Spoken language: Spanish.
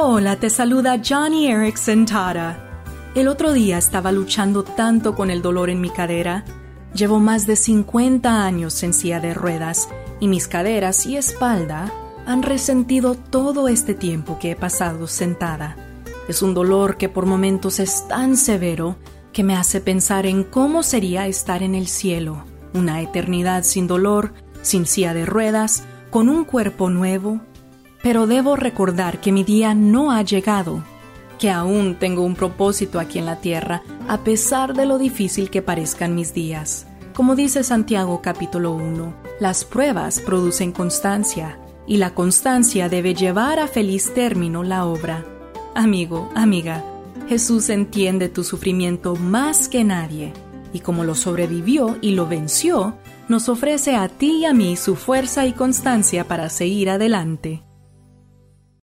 Hola, te saluda Johnny Erickson Tara. El otro día estaba luchando tanto con el dolor en mi cadera. Llevo más de 50 años en silla de ruedas y mis caderas y espalda han resentido todo este tiempo que he pasado sentada. Es un dolor que por momentos es tan severo que me hace pensar en cómo sería estar en el cielo, una eternidad sin dolor, sin silla de ruedas, con un cuerpo nuevo, pero debo recordar que mi día no ha llegado, que aún tengo un propósito aquí en la tierra, a pesar de lo difícil que parezcan mis días. Como dice Santiago capítulo 1, las pruebas producen constancia, y la constancia debe llevar a feliz término la obra. Amigo, amiga, Jesús entiende tu sufrimiento más que nadie, y como lo sobrevivió y lo venció, nos ofrece a ti y a mí su fuerza y constancia para seguir adelante.